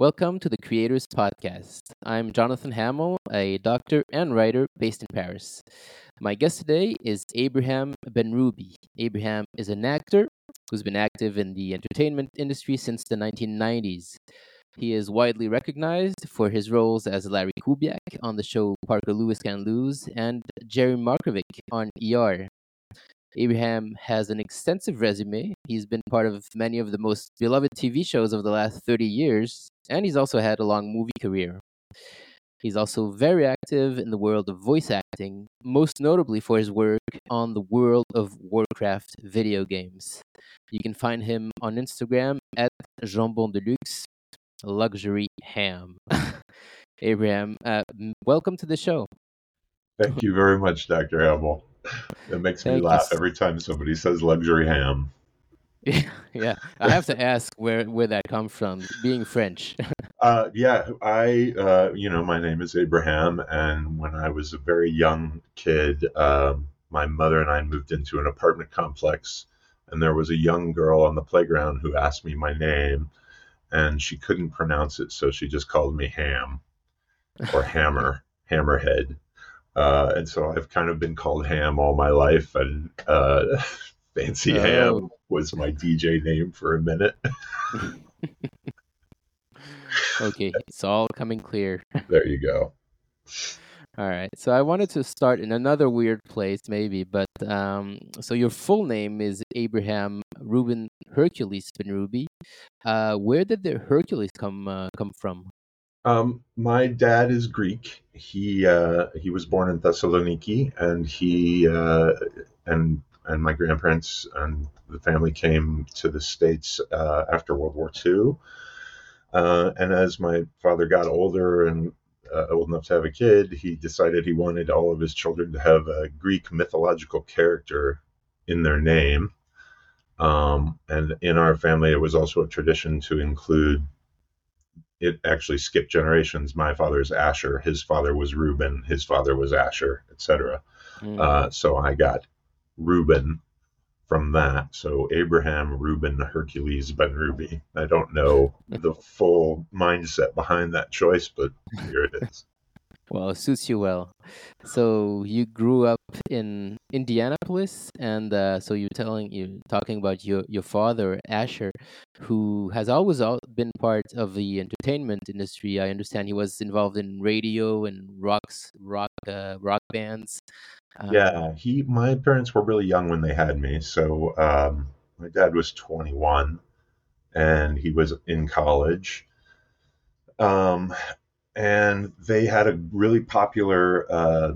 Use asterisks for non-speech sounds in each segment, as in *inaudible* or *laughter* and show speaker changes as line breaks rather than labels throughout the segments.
Welcome to the Creators Podcast. I'm Jonathan Hamill, a doctor and writer based in Paris. My guest today is Abraham Benrubi. Abraham is an actor who's been active in the entertainment industry since the 1990s. He is widely recognized for his roles as Larry Kubiak on the show Parker Lewis Can't Lose and Jerry Markovic on ER. Abraham has an extensive resume. He's been part of many of the most beloved TV shows of the last 30 years, and he's also had a long movie career. He's also very active in the world of voice acting, most notably for his work on the World of Warcraft video games. You can find him on Instagram at Jambon Deluxe Luxury Ham. *laughs* Abraham, uh, welcome to the show.
Thank you very much, Dr. Hamill. It makes me laugh every time somebody says luxury ham. *laughs*
Yeah, yeah. I have to ask where where that comes from, being French. *laughs*
uh, yeah, I, uh, you know, my name is Abraham, and when I was a very young kid, um, my mother and I moved into an apartment complex, and there was a young girl on the playground who asked me my name, and she couldn't pronounce it, so she just called me Ham or Hammer, *laughs* Hammerhead. Uh, and so I've kind of been called Ham all my life, and uh, *laughs* Fancy oh. Ham was my DJ name for a minute. *laughs*
okay, it's all coming clear. *laughs*
there you go.
All right, so I wanted to start in another weird place, maybe, but um, so your full name is Abraham Reuben Hercules Benrubi. Uh, where did the Hercules come uh, come from?
Um, my dad is Greek. He uh, he was born in Thessaloniki, and he uh, and and my grandparents and the family came to the states uh, after World War II. Uh, and as my father got older and uh, old enough to have a kid, he decided he wanted all of his children to have a Greek mythological character in their name. Um, and in our family, it was also a tradition to include it actually skipped generations. My father is Asher, his father was Reuben, his father was Asher, etc. Mm. Uh, so I got Reuben from that. So Abraham, Reuben, Hercules, Benrubi. I don't know the full mindset behind that choice, but here it is.
Well, it suits you well. So you grew up in Indianapolis, and uh, so you're telling you talking about your your father Asher, who has always been part of the entertainment industry. I understand he was involved in radio and rocks rock uh, rock bands.
Um, yeah, he. My parents were really young when they had me, so um, my dad was 21, and he was in college. Um, and they had a really popular uh,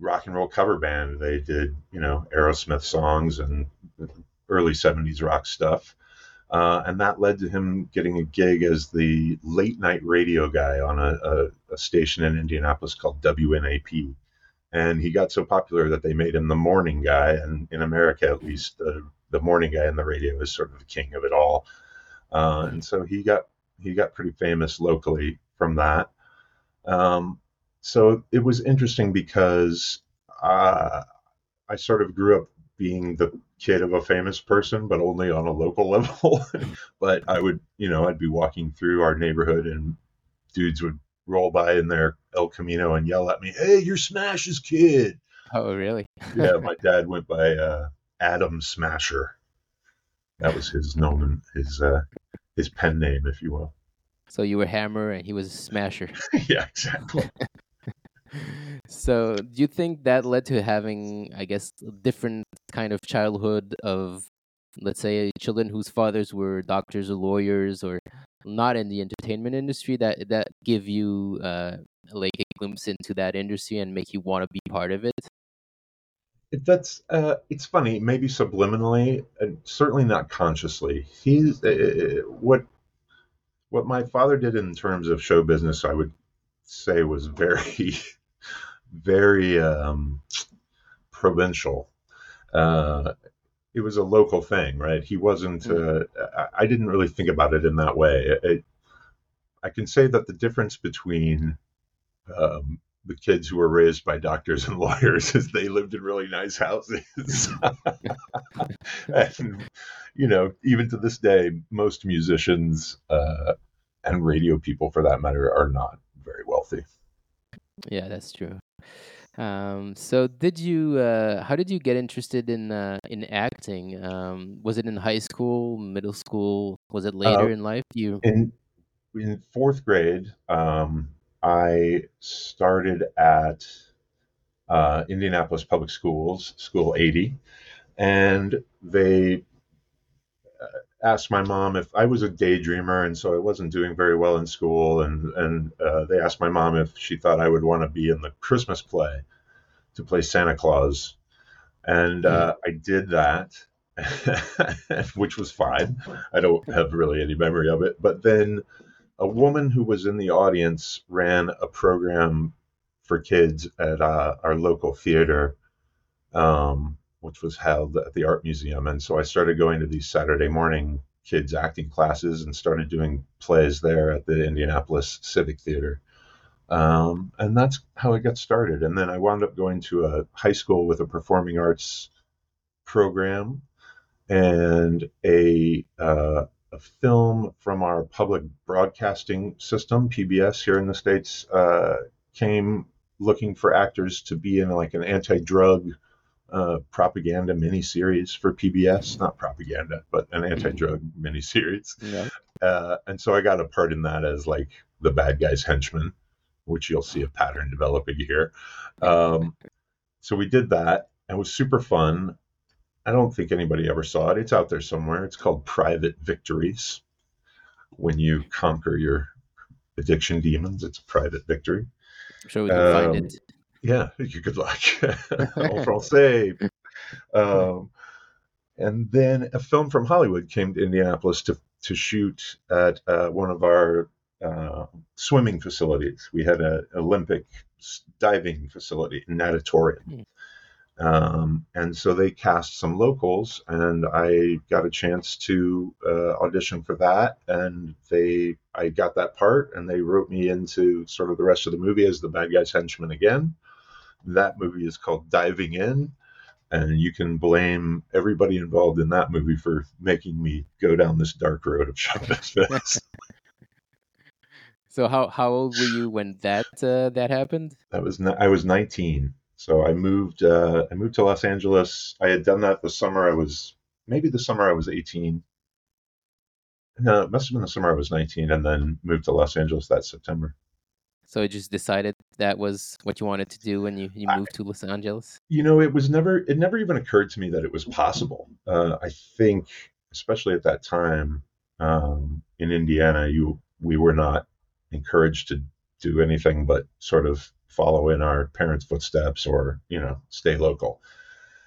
rock and roll cover band. They did, you know, Aerosmith songs and early 70s rock stuff. Uh, and that led to him getting a gig as the late night radio guy on a, a, a, station in Indianapolis called WNAP. And he got so popular that they made him the morning guy. And in America, at least, the, the morning guy in the radio is sort of the king of it all. Uh, and so he got he got pretty famous locally from that. Um, so it was interesting because uh, I sort of grew up being the kid of a famous person, but only on a local *laughs* level. but I would, you know, I'd be walking through our neighborhood and dudes would roll by in their El Camino and yell at me, "Hey, you're Smash's kid!"
Oh, really?
yeah, *laughs* my dad went by uh, Adam Smasher. That was his nomen, his uh, his pen name, if you will.
So you were Hammer and he was a Smasher. *laughs*
yeah, exactly. *laughs*
so do you think that led to having, I guess, a different kind of childhood of, let's say, children whose fathers were doctors or lawyers or not in the entertainment industry that that give you uh, like a glimpse into that industry and make you want to be part of it?
that's uh, it's funny maybe subliminally and certainly not consciously he's uh, what what my father did in terms of show business, I would say was very, *laughs* very um, provincial. Uh, it was a local thing, right? He wasn't. Mm. Uh, I didn't really think about it in that way. It, I can say that the difference between um, the kids who were raised by doctors and *laughs* lawyers is they lived in really nice houses. *laughs* and, you know, even to this day, most musicians uh, and radio people, for that matter, are not very wealthy.
Yeah, that's true. Um, so did you uh, how did you get interested in uh, in acting? Um, was it in high school, middle school? Was it later
Uh,
in life? You
in in fourth grade, um, I started at uh, Indianapolis Public Schools, School 80, and they asked my mom if I was a daydreamer, and so I wasn't doing very well in school, and and uh, they asked my mom if she thought I would want to be in the Christmas play to play Santa Claus, and uh, I did that, *laughs* which was fine. I don't have really any memory of it, but then a woman who was in the audience ran a program for kids at uh, our local theater. Um, which was held at the art museum. And so I started going to these Saturday morning kids acting classes and started doing plays there at the Indianapolis Civic Theater. Um, and that's how I got started. And then I wound up going to a high school with a performing arts program and a uh, a film from our public broadcasting system, PBS, here in the states, uh, came looking for actors to be in like an anti-drug uh, propaganda miniseries for PBS, not propaganda, but an anti-drug miniseries.
yeah.
Uh, and so I got a part in that as like the bad guy's henchman, which you'll see a pattern developing here. Um, so we did that. and It was super fun. I don't think anybody ever saw it. It's out there somewhere. It's called Private Victories. When you conquer your addiction demons, it's a private victory.
I'm sure we can find
Um,
it.
Yeah, you good luck. *laughs* All français. Um, and then a film from Hollywood came to Indianapolis to to shoot at uh, one of our uh, swimming facilities. We had an Olympic diving facility, in natatorium. Um, and so they cast some locals, and I got a chance to uh, audition for that. And they, I got that part, and they wrote me into sort of the rest of the movie as the bad guy's henchman again. That movie is called Diving In, and you can blame everybody involved in that movie for making me go down this dark road of chauvinism. *laughs*
So how how old were you when that uh, that happened?
that was I was 19, so I moved. Uh, I moved to Los Angeles. I had done that the summer I was maybe the summer I was 18. No, it must have been the summer I was 19, and then moved to Los Angeles that September.
So you just decided that was what you wanted to do when you, you
I-
moved to Los Angeles?
you know it was never it never even occurred to me that it was possible uh, i think especially at that time um, in indiana you we were not encouraged to do anything but sort of follow in our parents footsteps or you know stay local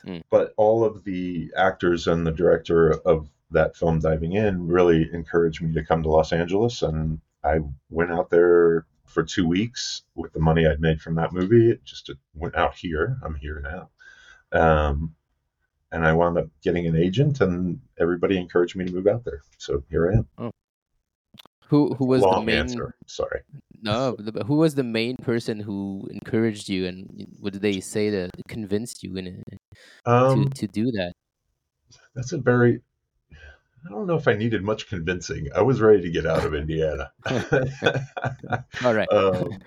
Mm.
but all of the actors and the director of that film diving in really encouraged me to come to los angeles and i went out there for two weeks with the money I'd made from that movie. It just went out here. I'm here now. Um, and I wound up getting an agent, and everybody encouraged me to move out there. So here I am.
Who who was the main
answer. Sorry.
No the, who was the main person who encouraged you and what did they say that convinced you in it, to
Um,
to do that?
that's a very. I don't know if I needed much convincing. I was ready to get out of Indiana. *laughs*
All right. *laughs*
um,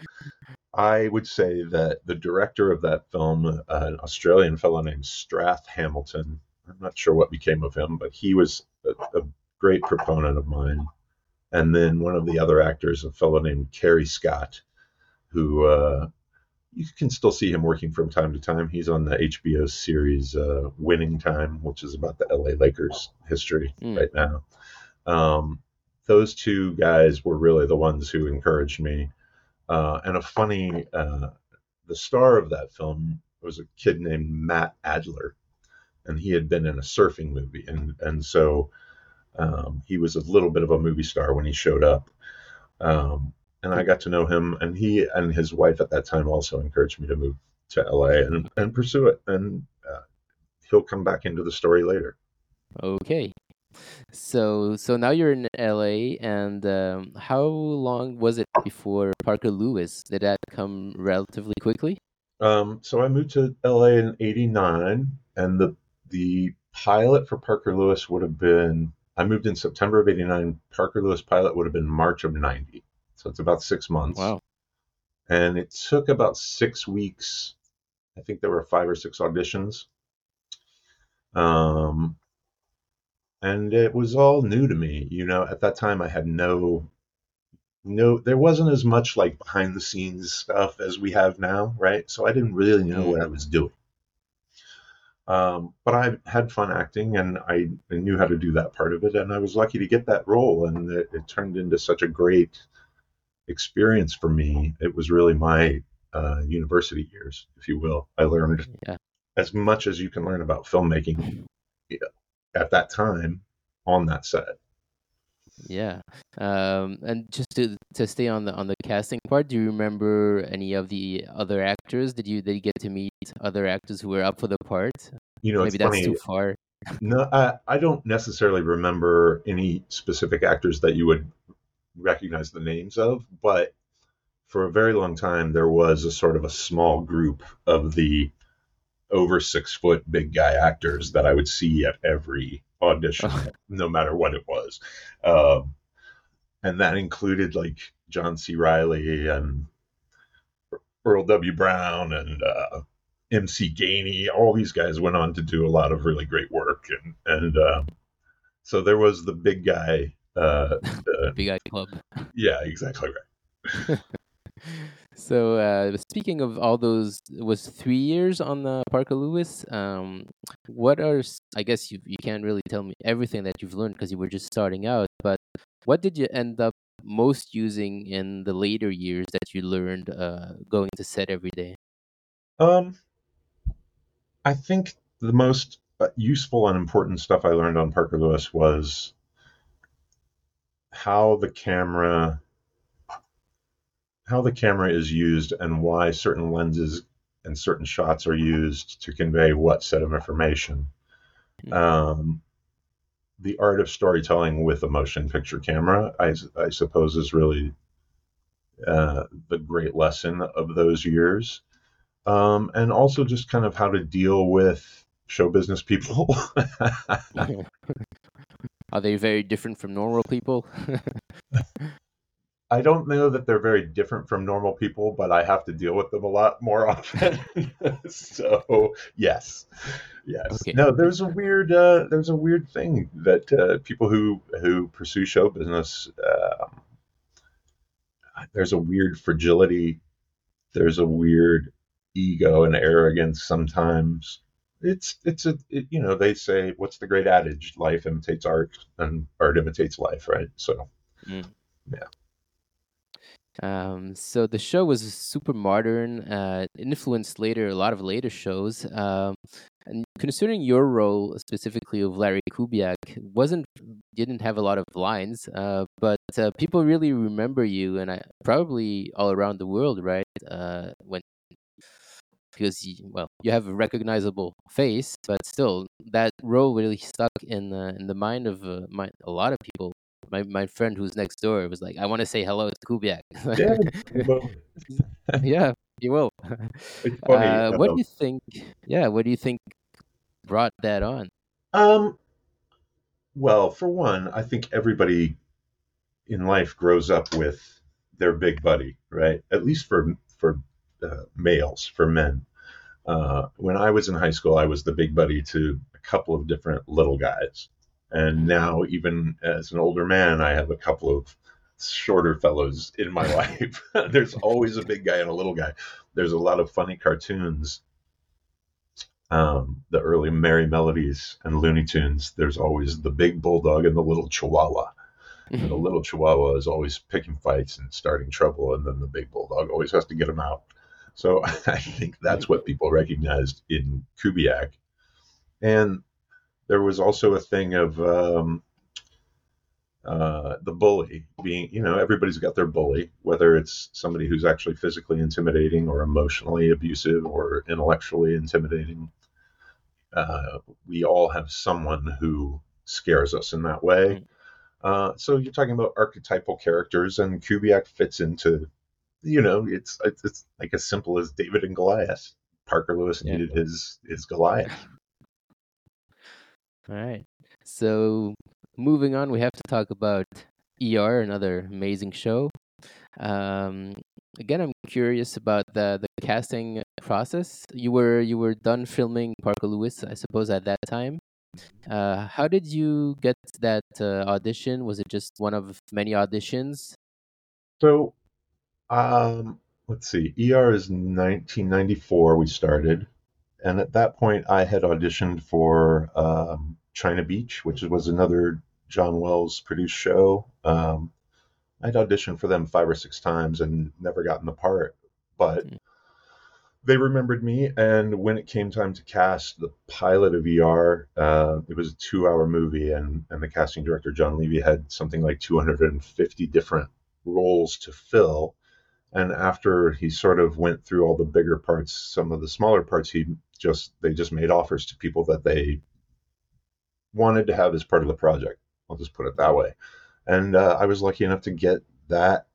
I would say that the director of that film, uh, an Australian fellow named Strath Hamilton, I'm not sure what became of him, but he was a, a great proponent of mine. And then one of the other actors, a fellow named Carey Scott, who uh, you can still see him working from time to time. He's on the HBO series uh, Winning Time, which is about the LA Lakers history
Mm.
right now. Um, those two guys were really the ones who encouraged me. Uh, and a funny, uh, the star of that film was a kid named Matt Adler, and he had been in a surfing movie, and and so um, he was a little bit of a movie star when he showed up. Um, and I got to know him, and he and his wife at that time also encouraged me to move to LA and, and pursue it. And uh, he'll come back into the story later.
Okay. So so now you're in LA and um, how long was it before Parker Lewis? Did that come relatively quickly?
Um, so I moved to LA in '89, and the the pilot for Parker Lewis would have been I moved in September of '89. Parker Lewis pilot would have been March of '90, so it's about six months.
Wow.
And it took about six weeks. I think there were five or six auditions. Um, and it was all new to me. You know, at that time I had no no there wasn't as much like behind the scenes stuff as we have now, right? So I didn't really know what I was doing. Um, but I had fun acting and I, knew how to do that part of it. And I was lucky to get that role. And it, it turned into such a great experience for me. It was really my uh, university years, if you will. I learned
Yeah.
as much as you can learn about filmmaking at that time on that set.
Yeah. Um, and just to to stay on the on the casting part, do you remember any of the other actors? Did you did you get to meet other actors who were up for the part?
You know,
Maybe that's
funny.
too far.
No, I, I don't necessarily remember any specific actors that you would recognize the names of, but for a very long time there was a sort of a small group of the over six foot big guy actors that I would see at every audition, no matter what it was. Um, and that included like John C. Reilly and Earl W. Brown and uh, MC Gainey. All these guys went on to do a lot of really great work, and and um, so there was the big guy. Uh, *laughs* uh,
Big Eye Club.
yeah, exactly right. *laughs*
So uh, speaking of all those, was three years on the Parker Lewis. Um, what are I guess you you can't really tell me everything that you've learned because you were just starting out. But what did you end up most using in the later years that you learned uh, going to set every day?
Um, I think the most uh, useful and important stuff I learned on Parker Lewis was how the camera how the camera is used and why certain lenses and certain shots are used to convey what set of information. Um, the art of storytelling with a motion picture camera, I, I suppose, is really uh, the great lesson of those years. Um, and also just kind of how to deal with show business people. *laughs*
Are they very different from normal people? *laughs* *laughs*
I don't know that they're very different from normal people, but I have to deal with them a lot more *laughs* often. so yes, yes.
Okay.
No, there's a weird uh, there's a weird thing that uh, people who who pursue show business um, there's a weird fragility. There's a weird ego and arrogance sometimes. It's it's a it, you know they say what's the great adage life imitates art and art imitates life right so
Um, so the show was super modern, uh, influenced later a lot of later shows. Um, and considering your role specifically of Larry Kubiak, wasn't didn't have a lot of lines, uh, but uh, people really remember you, and I, probably all around the world, right? Uh, when because you, well, you have a recognizable face, but still, that role really stuck in uh, in the mind of uh, a lot of people. My my friend who's next door was like, "I want to say hello to Kubiak."
yeah *laughs*
yeah, you will. *laughs*
it's *laughs* funny
Uh, what do you think? Yeah, what do you think brought that on?
Um, well, for one, I think everybody in life grows up with their big buddy, right? At least for for uh, males, for men. Uh, when I was in high school, I was the big buddy to a couple of different little guys, and now even as an older man, I have a couple of shorter fellows in my *laughs* life. *laughs* There's always a big guy and a little guy. There's a lot of funny cartoons um, the early Merrie Melodies and Looney Tunes, there's always the big bulldog and the little chihuahua. And the *laughs* little chihuahua is always picking fights and starting trouble, and then the big bulldog always has to get him out. So I think that's what people recognized in Kubiak. And there was also a thing of um, uh, the bully being, you know, everybody's got their bully, whether it's somebody who's actually physically intimidating or emotionally abusive or intellectually intimidating. Uh, we all have someone who scares us in that way. Uh, so you're talking about archetypal characters, and Kubiak fits into, you know, it's it's, it's like as simple as David and Goliath. Parker Lewis
Yeah.
needed his his Goliath. *laughs*
All right. So moving on, we have to talk about ER, another amazing show. Um, again, I'm curious about the the casting process. You were you were done filming Parker Lewis, I suppose, at that time. Uh, how did you get that uh, audition? Was it just one of many auditions?
So, um, let's see. ER is 1994. We started, and at that point, I had auditioned for um, China Beach, which was another John Wells produced show. Um, I'd auditioned for them five or six times and never gotten the part, but
Mm.
they remembered me. And when it came time to cast the pilot of ER, uh, it was a two-hour movie, and and the casting director John Levey had something like 250 different roles to fill. And after he sort of went through all the bigger parts, some of the smaller parts, he just they just made offers to people that they wanted to have as part of the project. I'll just put it that way. And uh, I was lucky enough to get that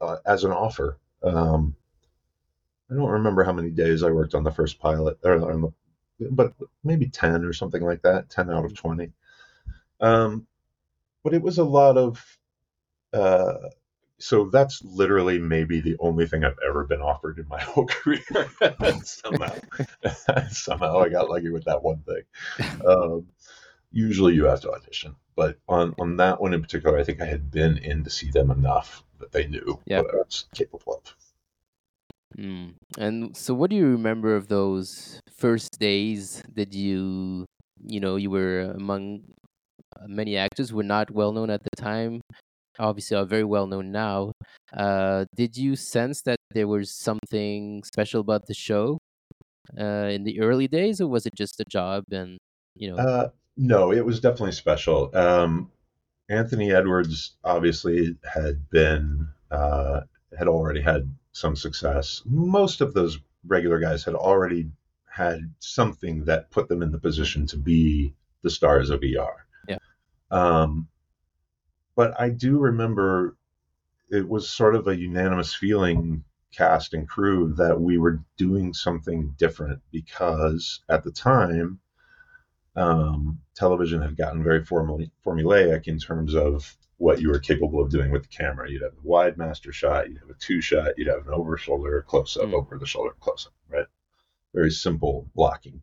uh, as an offer. Um, I don't remember how many days I worked on the first pilot, or on the, but maybe ten or something like that, ten out of twenty. Um, but it was a lot of. Uh, so that's literally maybe the only thing I've ever been offered in my *laughs* whole career. *laughs* somehow, *laughs* somehow I got lucky with that one thing. Um, usually you have to audition, but on on that one in particular, I think I had been in to see them enough that they knew
Yeah.
what I was capable of.
Mm. And so, what do you remember of those first days? Did you, you know, you were among uh, many actors who were not well known at the time. Obviously, are very well known now. Uh, did you sense that there was something special about the show uh, in the early days, or was it just a job? And you know,
Uh, no, it was definitely special. Um, Anthony Edwards obviously had been uh, had already had some success. Most of those regular guys had already had something that put them in the position to be the stars of ER.
Yeah.
Um, but I do remember it was sort of a unanimous feeling, cast and crew, that we were doing something different because at the time um, television had gotten very formula- formulaic in terms of what you were capable of doing with the camera. You'd have a wide master shot, you'd have a two shot, you'd have an over shoulder close up,
Mm.
over the shoulder close up, right? Very simple blocking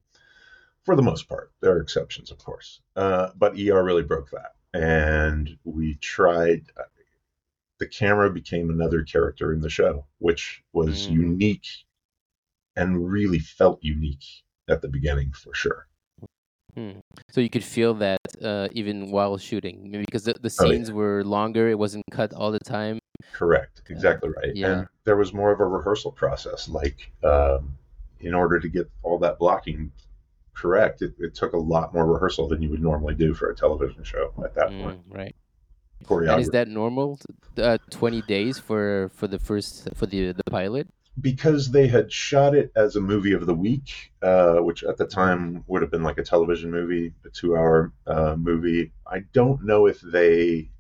for the most part. There are exceptions, of course. Uh, but ER really broke that. And we tried, uh, the camera became another character in the show, which was
Mm.
unique and really felt unique at the beginning for sure.
Hmm. So you could feel that uh, even while shooting, maybe because the, the
Oh, yeah.
scenes were longer. It wasn't cut all the time.
Correct. Exactly right.
yeah.
And there was more of a rehearsal process. Like, um, in order to get all that blocking correct, it, it took a lot more rehearsal than you would normally do for a television show at that point.
Mm, right. And is that normal? Uh, Twenty days for for the first for the the pilot.
because they had shot it as a movie of the week, uh, which at the time would have been like a television movie, a two-hour uh, movie. I don't know if they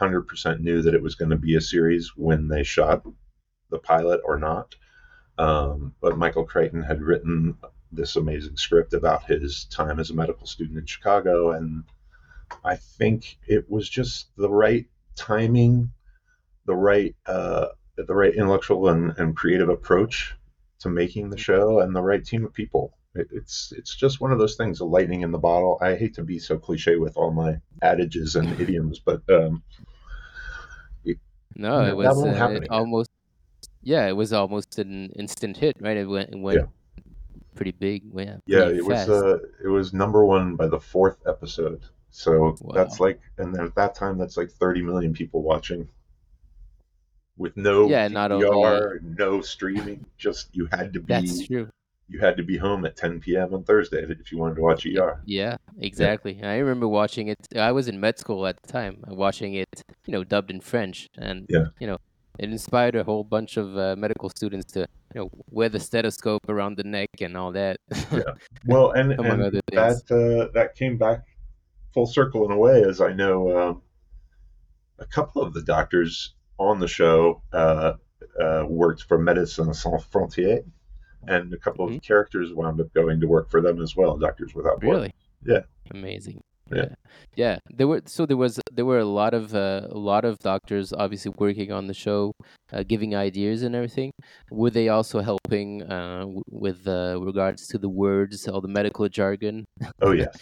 100% knew that it was going to be a series when they shot the pilot or not. Um, but Michael Crichton had written this amazing script about his time as a medical student in Chicago, and I think it was just the right timing, the right uh, the right intellectual and, and creative approach to making the show, and the right team of people. It, it's it's just one of those things, a lightning in the bottle. I hate to be so cliche with all my adages and *laughs* idioms, but um,
No, it was uh, it almost. Yeah, it was almost an instant hit, right? It went, it went
Yeah.
Pretty big. Yeah,
yeah, it was uh, it was number one by the fourth episode. So
Wow.
that's like, and at that time, that's like 30 million people watching, with no
Yeah, not
DVR, no streaming. Just you had to be
That's true.
you had to be home at 10 p.m. on Thursday if you wanted to watch ER.
Yeah, exactly. I remember watching it. I was in med school at the time, watching it, you know, dubbed in French, and
Yeah.
you know, it inspired a whole bunch of uh, medical students to, you know, wear the stethoscope around the neck and all that.
Yeah. *laughs* Well, and, and that uh, that came back full circle in a way, as I know um, a couple of the doctors on the show uh, uh, worked for Médecins Sans Frontières, and a couple of
Mhm.
characters wound up going to work for them as well, Doctors Without Borders.
really?
Yeah.
Amazing.
Yeah.
Yeah, there were so there was there were a lot of uh, a lot of doctors obviously working on the show, uh, giving ideas and everything. Were they also helping uh, w- with uh, regards to the words, all the medical jargon?
Oh yeah,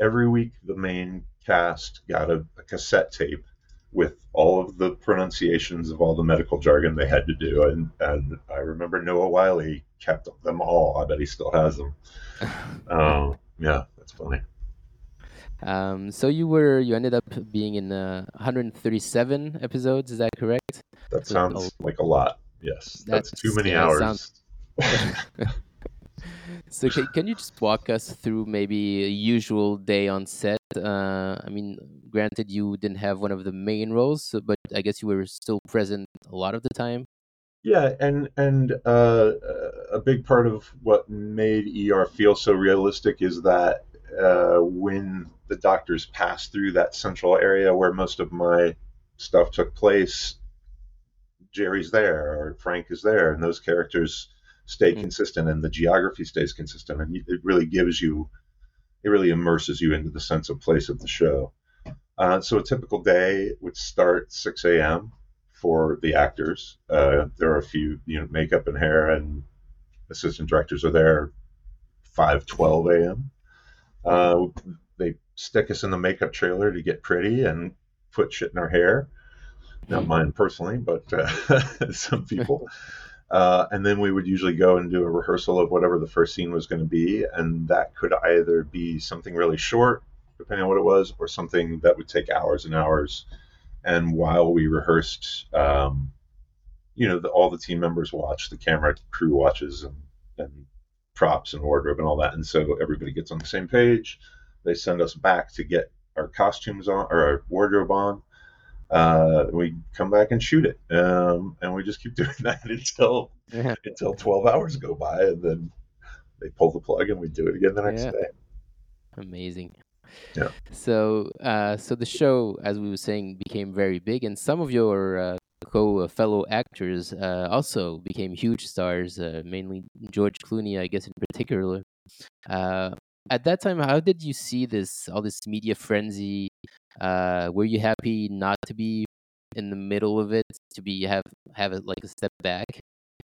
Every week the main cast got a, a cassette tape with all of the pronunciations of all the medical jargon they had to do, and and I remember Noah Wyle kept them all. I bet he still has them. *laughs* Um, yeah, that's funny.
Um, so you were you ended up being in uh, 137 episodes. Is that correct?
That
So,
sounds
oh,
like a lot. Yes, that's, too many
yeah,
hours.
sounds. *laughs* So can, can you just walk us through maybe a usual day on set? Uh, I mean, granted you didn't have one of the main roles, so- but I guess you were still present a lot of the time.
Yeah, and and uh, a big part of what made ER feel so realistic is that uh, when the doctors pass through that central area where most of my stuff took place, Jerry's there or Frank is there, and those characters stay
Mm.
consistent, and the geography stays consistent, and it really gives you, it really immerses you into the sense of place of the show. Uh, so a typical day would start 6 a.m. for the actors. Uh, there are a few, you know, makeup and hair and assistant directors are there 5:12 a.m. Uh, they stick us in the makeup trailer to get pretty and put shit in our hair. Not mine personally, but uh, *laughs* some people. Uh, and then we would usually go and do a rehearsal of whatever the first scene was going to be, and that could either be something really short, depending on what it was, or something that would take hours and hours. And while we rehearsed, um, you know, the, all the team members watch, the camera crew watches, and, and props and wardrobe and all that, and so everybody gets on the same page. They send us back to get our costumes on or our wardrobe on. Uh, we come back and shoot it, um, and we just keep *laughs* doing that until
Yeah.
until 12 hours go by and then they pull the plug and we do it again the next
Yeah.
day
Amazing.
Yeah.
So, uh, so the show, as we were saying, became very big, and some of your uh, co uh, fellow actors uh, also became huge stars. Uh, mainly George Clooney, I guess, in particular. At that time, how did you see this all this media frenzy? Were you happy not to be in the middle of it, to be have have it like a step back?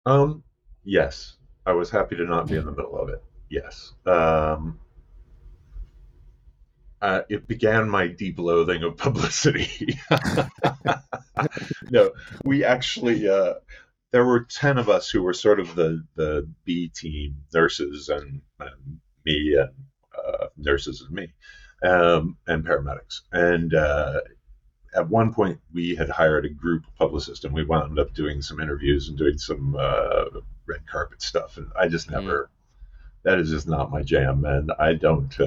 um yes i was happy to not be in the middle of it yes um uh, it began my deep loathing of publicity. *laughs* no, we actually uh, there were ten of us who were sort of the the B team nurses and, and me and uh, nurses and me um, and paramedics. And uh, at one point, we had hired a group publicist, and we wound up doing some interviews and doing some uh, red carpet stuff. And I just
Mm.
never. That is just not my jam, and I don't.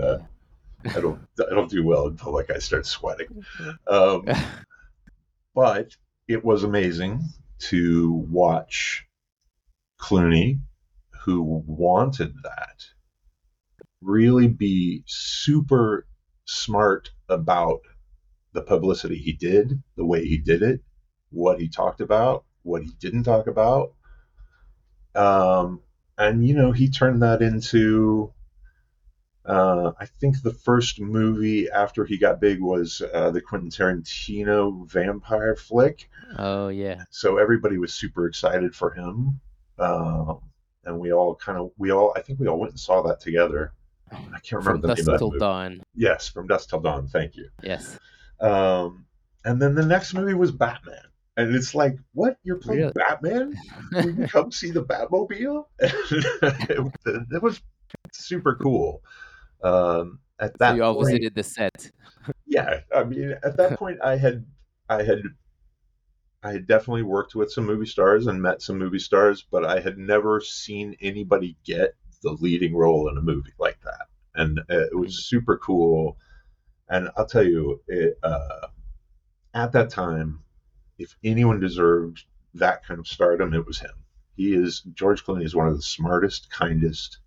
I don't. I don't do well until like I start sweating. Um, *laughs* but it was amazing to watch Clooney, who wanted that, really be super smart about the publicity he did, the way he did it, what he talked about, what he didn't talk about. Um, and, you know, he turned that into uh, I think the first movie after he got big was uh, the Quentin Tarantino vampire flick.
oh yeah,
So everybody was super excited for him, um, and we all kind of we all I think we all went and saw that together. I can't
from
remember the
dusk
name of that
till dawn.
Yes, from dusk till dawn. Thank you.
Yes.
Um, and then the next movie was Batman, and it's like, what? You're playing
Really?
Batman? *laughs* You come see the Batmobile? it, *laughs* it was super cool. Um, at
So
that
you all
point,
visited the set. *laughs*
yeah, I mean, at that point, I had, I had, I had definitely worked with some movie stars and met some movie stars, but I had never seen anybody get the leading role in a movie like that, and uh, it was super cool. And I'll tell you, it, uh, at that time, if anyone deserved that kind of stardom, it was him. He is George Clooney is one of the smartest, kindest,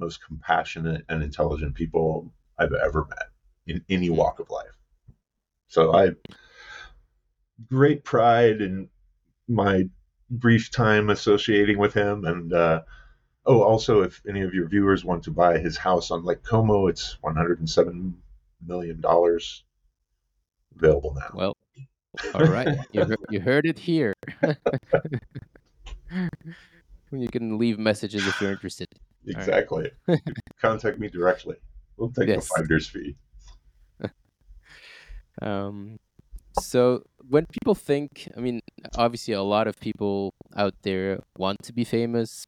most compassionate and intelligent people I've ever met in any walk of life. So I great pride in my brief time associating with him and uh, oh also if any of your viewers want to buy his house on Lake Como it's 107 million dollars. Available now.
Well, all right. you, heard, you heard it here. *laughs* you can leave messages if you're interested.
Exactly. *laughs* Contact me directly. We'll take yes. a finder's fee. *laughs*
um, so when people think, I mean, obviously a lot of people out there want to be famous.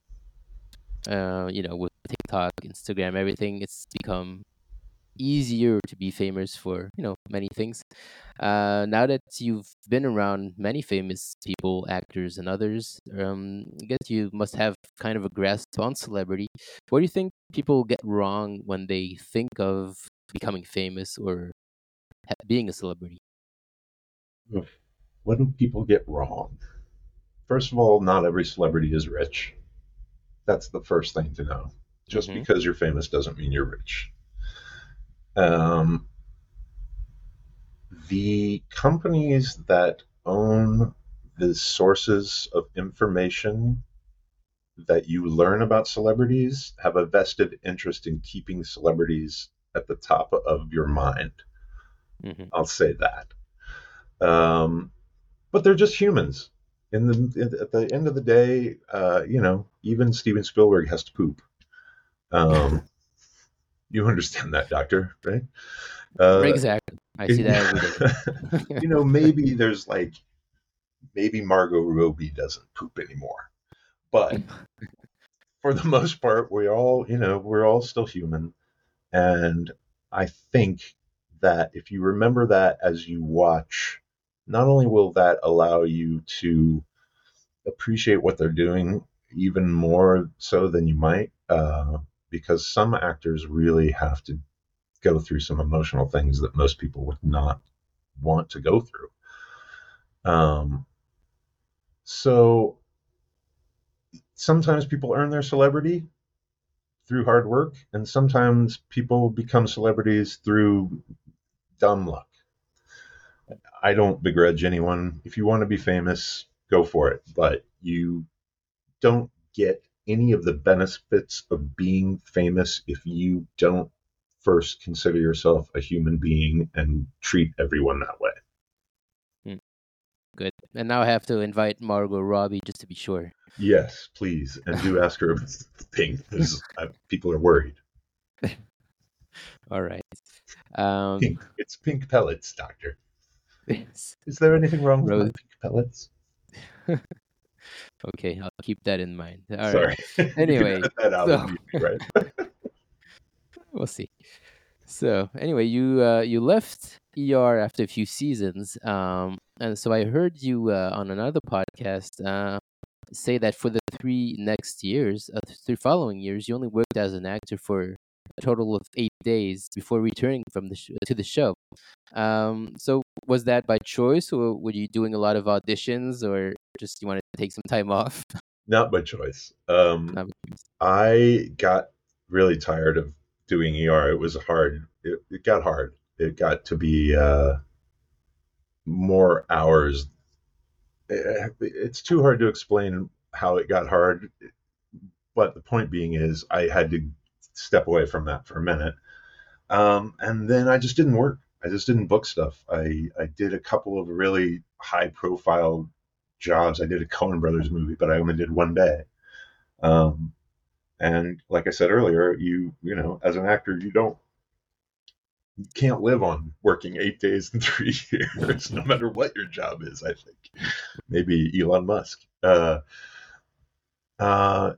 Uh, you know, with TikTok, Instagram, everything, it's become easier to be famous for you know many things. Uh, now that you've been around many famous people, actors, and others, um, I guess you must have kind of a grasp on celebrity. What do you think people get wrong when they think of becoming famous or being a celebrity?
What do people get wrong? First of all, not every celebrity is rich. That's the first thing to know. Just mm-hmm. because you're famous doesn't mean you're rich. Um, the companies that own the sources of information that you learn about celebrities have a vested interest in keeping celebrities at the top of your mind. Mm-hmm. I'll say that. Um, but they're just humans. In the in, at the end of the day, uh, you know, even Steven Spielberg has to poop. Um, you understand that, Doctor, right?
Uh, exactly. I see that *laughs*
you know, maybe there's like, maybe Margot Robbie doesn't poop anymore, but *laughs* for the most part, we all, you know, we're all still human, and I think that if you remember that as you watch not only will that allow you to appreciate what they're doing even more so than you might, uh, because some actors really have to go through some emotional things that most people would not want to go through. Um, so sometimes people earn their celebrity through hard work, and sometimes people become celebrities through dumb luck. I don't begrudge anyone. If you want to be famous, go for it. But you don't get any of the benefits of being famous if you don't first consider yourself a human being and treat everyone that way.
Hmm. Good. And now I have to invite Margot Robbie just to be sure.
Yes, please. And do ask her about *laughs* pink because people are worried.
All right. Um,
pink. It's pink pellets, doctor. *laughs* Is there anything wrong with pink pellets? *laughs*
okay, I'll keep that in mind. All Sorry. *laughs* right. Anyway, so, right? we'll see. So anyway, you uh, you left ER after a few seasons, um, and so I heard you uh, on another podcast uh, say that for the three next years, uh, three following years, you only worked as an actor for a total of eight days before returning from the sh- to the show. Um, so was that by choice, or were you doing a lot of auditions, or just you wanted to take some time off? *laughs*
Not by choice. Um, Not by choice. I got really tired of doing ER. It was hard. It, it got hard. It got to be uh, more hours. Eh, it's too hard to explain how it got hard. But the point being is, I had to step away from that for a minute. Um, and then I just didn't work. I just didn't book stuff. I, I did a couple of really high profile jobs. I did a Coen Brothers movie, but I only did one day. Um, and like I said earlier, you you know, as an actor, you don't you can't live on working eight days in *laughs* three years, no matter what your job is. I think maybe Elon Musk. Uh, uh,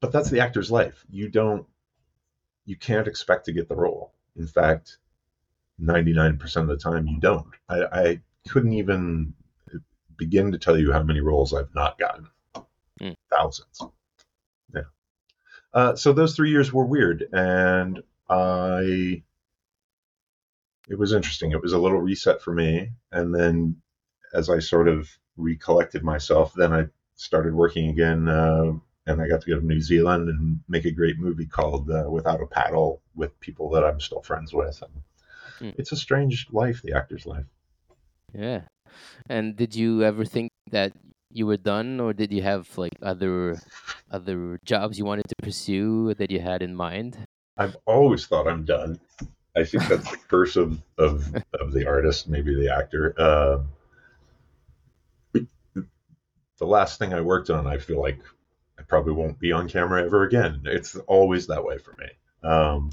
but that's the actor's life. You don't you can't expect to get the role. In fact, 99% of the time you don't. I, I couldn't even begin to tell you how many roles I've not gotten. Mm. Thousands. Yeah. Uh, so those three years were weird, and I. It was interesting. It was a little reset for me, and then as I sort of recollected myself, then I started working again uh, and I got to go to New Zealand and make a great movie called uh, Without a Paddle with people that I'm still friends with. And mm. It's a strange life, the actor's life.
Yeah. And did you ever think that you were done, or did you have like other other jobs you wanted to pursue that you had in mind?
I've always thought I'm done. I think that's the curse of, of *laughs* of the artist, maybe the actor. Uh, the last thing I worked on, I feel like probably won't be on camera ever again. It's always that way for me. Um,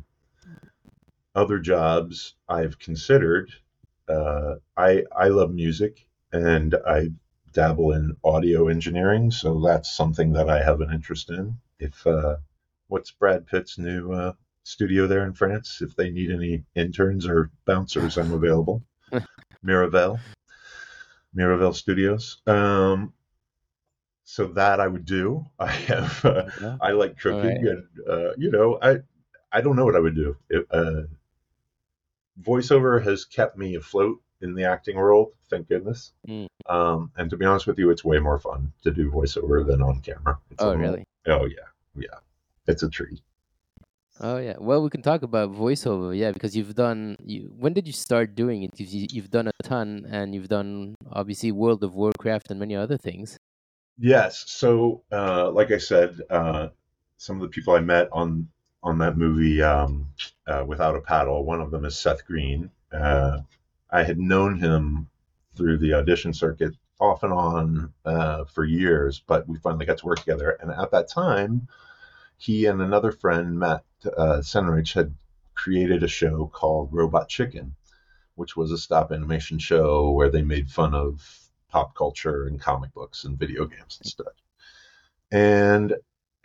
other jobs I've considered. Uh, I I love music and I dabble in audio engineering, so that's something that I have an interest in. If uh, what's Brad Pitt's new uh, studio there in France? If they need any interns or bouncers, I'm available. *laughs* Miraval, Miraval Studios. Um, so that I would do. *laughs* I have uh, yeah. I like cooking, right. and uh, you know, I I don't know what I would do. It, uh, voiceover has kept me afloat in the acting world, thank goodness. Mm. Um, and to be honest with you, it's way more fun to do voiceover than on camera. It's
oh, really?
Oh, yeah, yeah. It's a treat.
Oh yeah. Well, we can talk about voiceover, yeah, because you've done. You, when did you start doing it? You've, you've done a ton, and you've done obviously World of Warcraft and many other things.
Yes. So, uh, like I said, uh, some of the people I met on on that movie, um, uh, Without a Paddle, one of them is Seth Green. Uh, I had known him through the audition circuit off and on uh, for years, but we finally got to work together. And at that time, he and another friend, Matt uh, Senreich, had created a show called Robot Chicken, which was a stop animation show where they made fun of pop culture and comic books and video games and stuff. And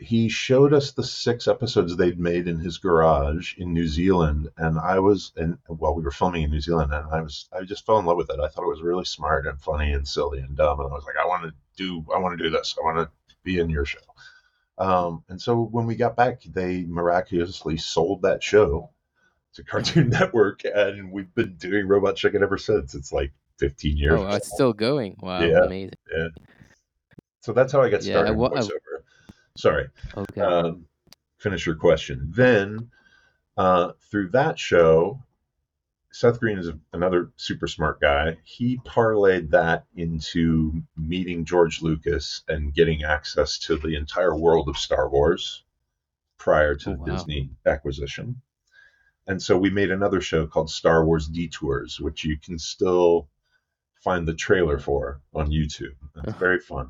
he showed us the six episodes they'd made in his garage in New Zealand, and I was and well, we were filming in New Zealand, and I was I just fell in love with it. I thought it was really smart and funny and silly and dumb, and I was like, I want to do I want to do this. I want to be in your show. Um, and so when we got back, they miraculously sold that show to *laughs* Cartoon Network, and we've been doing Robot Chicken ever since. It's like 15 years.
Oh, it's still going. Wow, yeah, amazing.
Yeah. So that's how I got started yeah, well, voiceover. Sorry. Okay. Um, finish your question. Then uh, through that show, Seth Green is a, another super smart guy. He parlayed that into meeting George Lucas and getting access to the entire world of Star Wars prior to oh, the wow. Disney acquisition. And so we made another show called Star Wars Detours, which you can still find the trailer for on YouTube. It's very fun.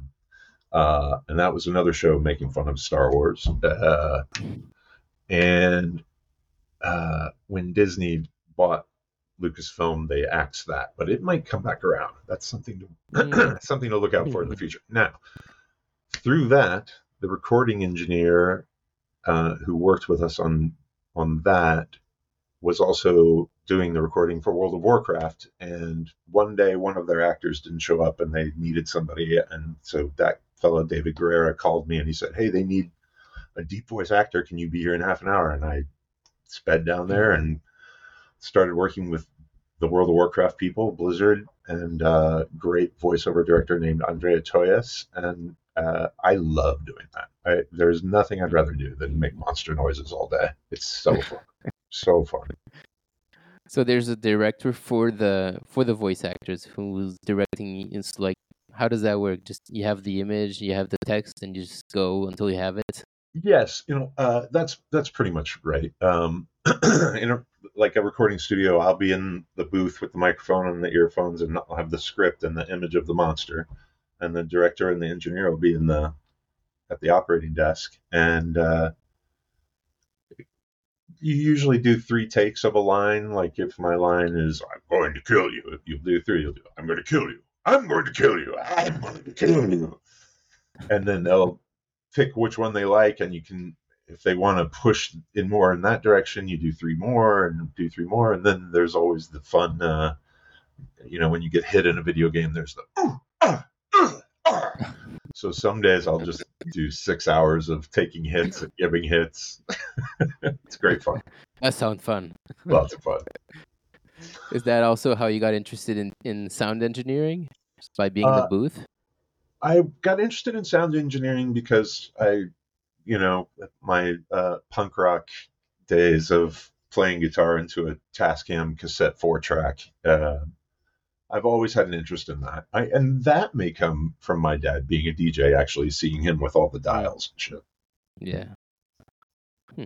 Uh, and that was another show making fun of Star Wars. Uh, and uh, when Disney bought Lucasfilm, they axed that, but it might come back around. That's something to mm. *clears throat* something to look out for in the future. Now, through that, the recording engineer uh, who worked with us on on that was also doing the recording for World of Warcraft. And one day, one of their actors didn't show up, and they needed somebody. And so that fellow David Guerrera called me, and he said, "Hey, they need a deep voice actor. Can you be here in half an hour?" And I sped down there and started working with the World of Warcraft people, Blizzard, and a great voiceover director named Andrea Toyias. And uh, I love doing that. I, there's nothing I'd rather do than make monster noises all day. It's so *laughs* fun, so fun.
So there's a director for the for the voice actors who's directing. It's like how does that work? Just you have the image, you have the text, and you just go until you have it.
Yes, you know uh, that's that's pretty much right. Um, *clears throat* in a, like a recording studio, I'll be in the booth with the microphone and the earphones, and I'll have the script and the image of the monster, and the director and the engineer will be in the at the operating desk, and uh, you usually do three takes of a line. Like if my line is "I'm going to kill you," if you'll do three. You'll do "I'm going to kill you," "I'm going to kill you," "I'm going to kill you," and then they'll pick which one they like, and you can. If they want to push in more in that direction, you do three more and do three more, and then there's always the fun. Uh, you know, when you get hit in a video game, there's the uh, uh, uh, so some days I'll just do six hours of taking hits and giving hits. *laughs* it's great fun.
That sounds fun.
Lots of fun.
Is that also how you got interested in, in sound engineering? Just by being uh, in the booth?
I got interested in sound engineering because I, you know, my uh, punk rock days of playing guitar into a Tascam cassette four track. Uh, I've always had an interest in that. I, and that may come from my dad being a DJ, actually seeing him with all the dials and shit.
Yeah. Hmm.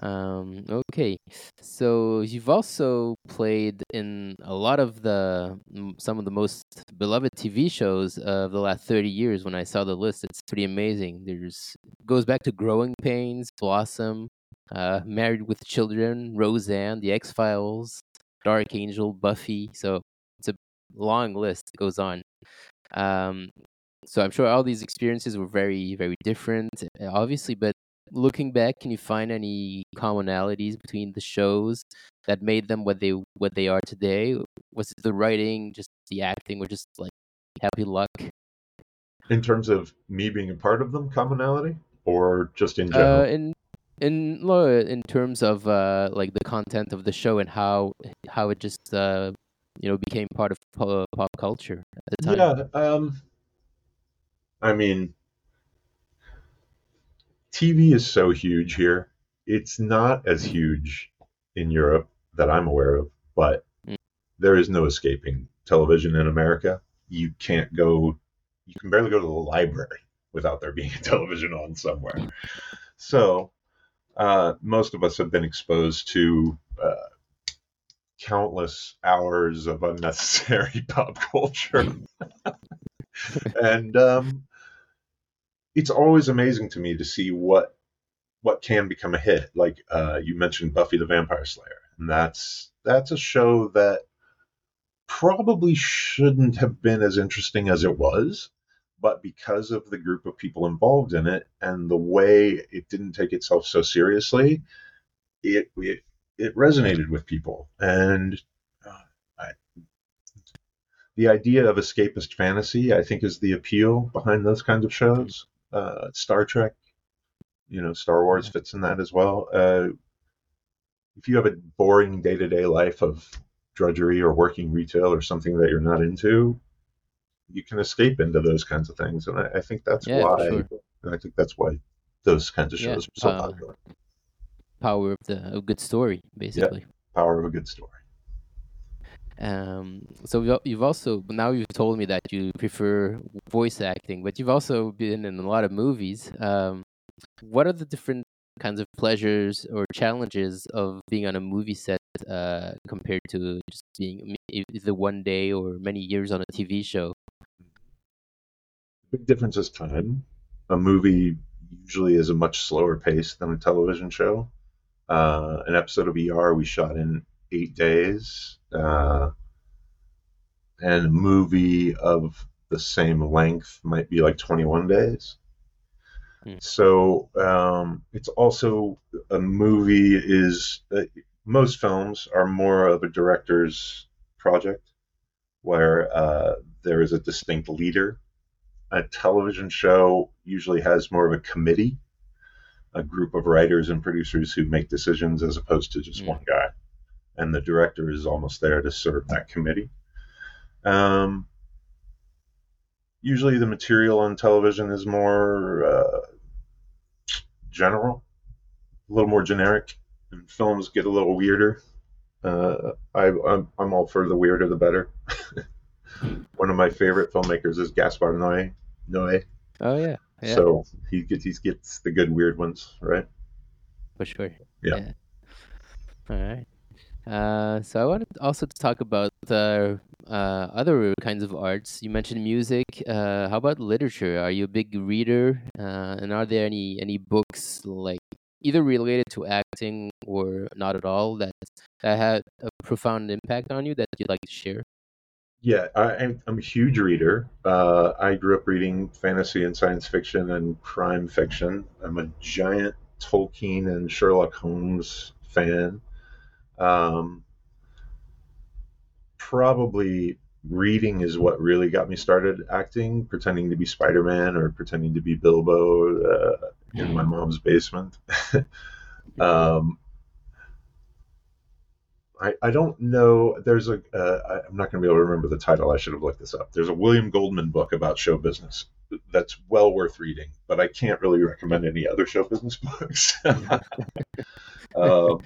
Um, okay, so you've also played in a lot of the some of the most beloved TV shows of the last thirty years. When I saw the list, it's pretty amazing. There's goes back to Growing Pains, Blossom, uh, Married with Children, Roseanne, The X Files, Dark Angel, Buffy. So long list. Goes on. Um, so I'm sure all these experiences were very, very different, uh, obviously. But looking back, can you find any commonalities between the shows that made them what they what they are today? Was it the writing, just the acting, or just like happy luck?
In terms of me being a part of them, commonality, or just in general?
Uh, in in in terms of uh, like the content of the show and how how it just uh, you know became part of pop culture at the time.
yeah. Um, I mean, TV is so huge here. It's not as huge in Europe that I'm aware of, but
Mm.
there is no escaping television in America. You can't go, you can barely go to the library without there being a *laughs* television on somewhere. So, uh, most of us have been exposed to uh, countless hours of unnecessary *laughs* pop culture. and um, it's always amazing to me to see what what can become a hit. Like uh, you mentioned, Buffy the Vampire Slayer, and that's that's a show that probably shouldn't have been as interesting as it was, but because of the group of people involved in it and the way it didn't take itself so seriously, it it, it resonated with people, and uh, I, the idea of escapist fantasy, I think, is the appeal behind those kinds of shows. Uh, Star Trek, you know, Star Wars fits in that as well. Uh, if you have a boring day to day life of drudgery or working retail or something that you're not into, you can escape into those kinds of things, and I, I think that's
Yeah,
why.
sure.
I think that's why those kinds of
Yeah,
shows are so
uh,
popular.
Power of the a good story, basically.
Power of a good story.
Um, so you've also now you've told me that you prefer voice acting, but you've also been in a lot of movies. Um, what are the different kinds of pleasures or challenges of being on a movie set uh, compared to just being the one day or many years on a TV show?
Big difference is time. A movie usually is a much slower pace than a television show. Uh, an episode of ER we shot in eight days, uh, and a movie of the same length might be like 21 days.
Hmm.
So um, it's also a movie is uh, most films are more of a director's project where uh, there is a distinct leader. A television show usually has more of a committee, a group of writers and producers who make decisions as opposed to just
Mm.
one guy. And the director is almost there to serve that committee. Um, usually the material on television is more uh, general, a little more generic, and films get a little weirder. Uh, I, I'm, I'm all for the weirder the better. *laughs* One of my favorite filmmakers is Gaspar Noé. Noé.
Oh yeah, yeah,
So he gets he gets the good weird ones, right?
for sure.
Yeah.
All right. Uh, so I wanted also to talk about uh, uh, other kinds of arts. You mentioned music. Uh, how about literature? Are you a big reader? Uh, and are there any any books like either related to acting or not at all that that had a profound impact on you that you'd like to share?
Yeah, I, I'm, I'm a huge reader. Uh, I grew up reading fantasy and science fiction and crime fiction. I'm a giant Tolkien and Sherlock Holmes fan. Um, probably reading is what really got me started acting, pretending to be Spider Man or pretending to be Bilbo uh, in my mom's basement. *laughs* um, I, I don't know. There's a. Uh, I- I'm not going to be able to remember the title. I should have looked this up. There's a William Goldman book about show business that's well worth reading, but I can't really recommend any other show business *laughs* books. *laughs* um,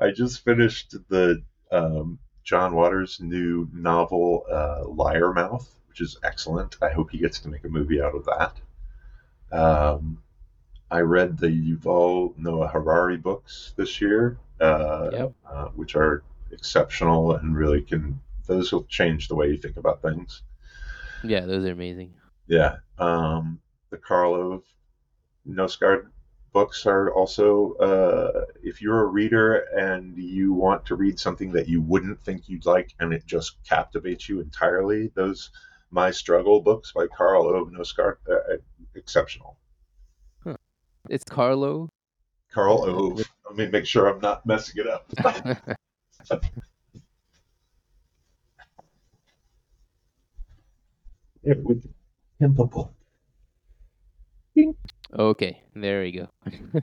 I just finished the um, John Waters' new novel, uh, Liar Mouth, which is excellent. I hope he gets to make a movie out of that. Um, I read the Yuval Noah Harari books this year, uh,
Yep.
uh, which are exceptional and really can those will change the way you think about things.
Yeah, those are amazing.
Yeah, um, the Karlov Nosgard books are also uh, if you're a reader and you want to read something that you wouldn't think you'd like and it just captivates you entirely. Those My Struggle books by Karl Ove Knausgaard, uh, exceptional.
It's Carlo.
Karl Ove. Let me make sure I'm not messing it up. it would pimpable.
okay, there we go. *laughs*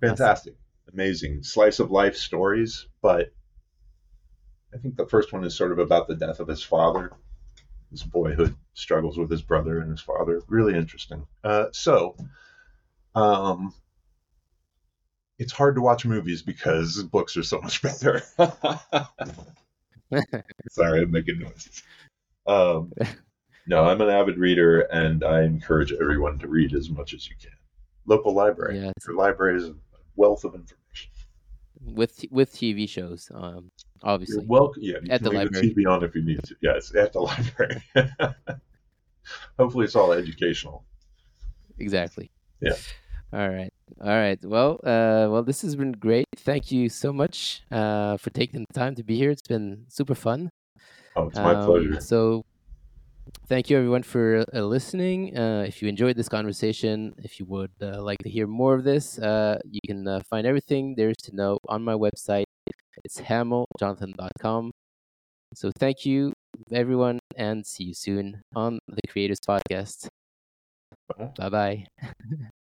Fantastic. Amazing. Slice of life stories, but I think the first one is sort of about the death of his father. His boyhood struggles with his brother and his father. Really interesting. Uh, so, um, it's hard to watch movies because books are so much better. *laughs* Sorry, I'm making noises. Um, no, I'm an avid reader, and I encourage everyone to read as much as you can. Local library.
Yes.
Your library is a wealth of information.
with with TV shows, um, obviously.
welcome. Yeah, you
At
can
the library.
the TV on if you need to. Yes, at the *laughs* library. Hopefully, it's all educational.
Exactly.
Yeah.
All right. All right. Well, uh, well, this has been great. Thank you so much uh, for taking the time to be here. It's been super fun.
Oh, it's my
Um,
pleasure.
So, thank you everyone for uh, listening. Uh, if you enjoyed this conversation, if you would uh, like to hear more of this, uh, you can uh, find everything there is to know on my website. It's hamilljonathan.com. So, thank you, everyone, and see you soon on the Creators Podcast. Bye bye. *laughs*